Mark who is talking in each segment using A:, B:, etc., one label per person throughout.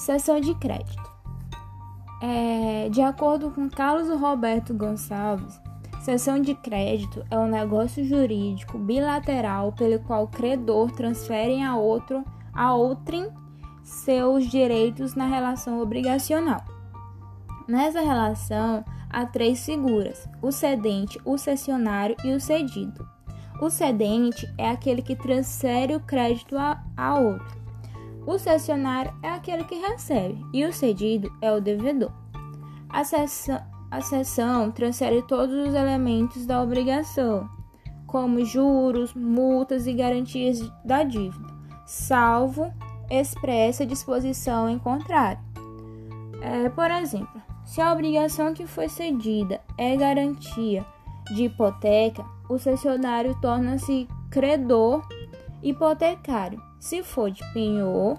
A: Seção de crédito. É, de acordo com Carlos Roberto Gonçalves, Cessão de crédito é um negócio jurídico bilateral pelo qual o credor transfere a outro a outrem seus direitos na relação obrigacional. Nessa relação há três figuras: o cedente, o cessionário e o cedido. O cedente é aquele que transfere o crédito a, a outro. O cessionário é aquele que recebe e o cedido é o devedor. A cessão, transfere todos os elementos da obrigação, como juros, multas e garantias da dívida, salvo expressa disposição em contrário. É, por exemplo, se a obrigação que foi cedida é garantia de hipoteca, o cessionário torna-se credor hipotecário. Se for de penhor,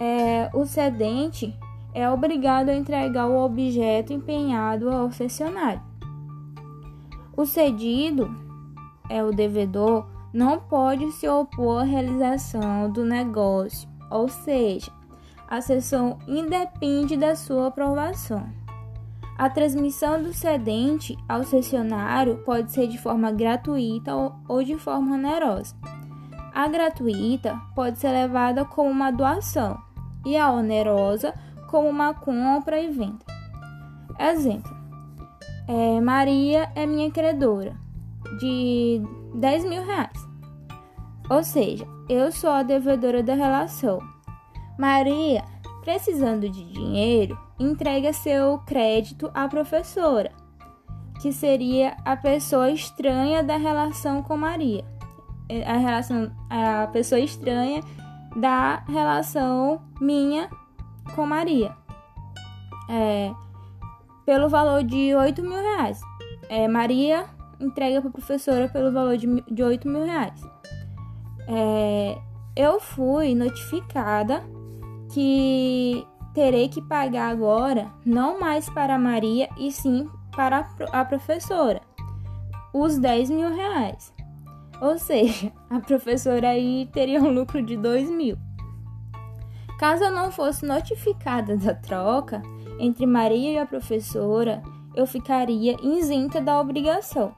A: é, o cedente é obrigado a entregar o objeto empenhado ao cessionário. O cedido, é o devedor, não pode se opor à realização do negócio, ou seja, a cessão independe da sua aprovação. A transmissão do cedente ao cessionário pode ser de forma gratuita ou de forma onerosa. A gratuita pode ser levada como uma doação e a onerosa como uma compra e venda. Exemplo: é, Maria é minha credora de 10 mil reais. Ou seja, eu sou a devedora da relação. Maria, precisando de dinheiro, entrega seu crédito à professora, que seria a pessoa estranha da relação com Maria. É, a relação a pessoa estranha da relação minha com Maria. É, pelo valor de 8 mil reais. É, Maria entrega para a professora pelo valor de, de 8 mil reais. É, eu fui notificada que terei que pagar agora não mais para Maria e sim para a professora os 10 mil reais. Ou seja, a professora aí teria um lucro de 2 mil. Caso eu não fosse notificada da troca entre Maria e a professora, eu ficaria isenta da obrigação.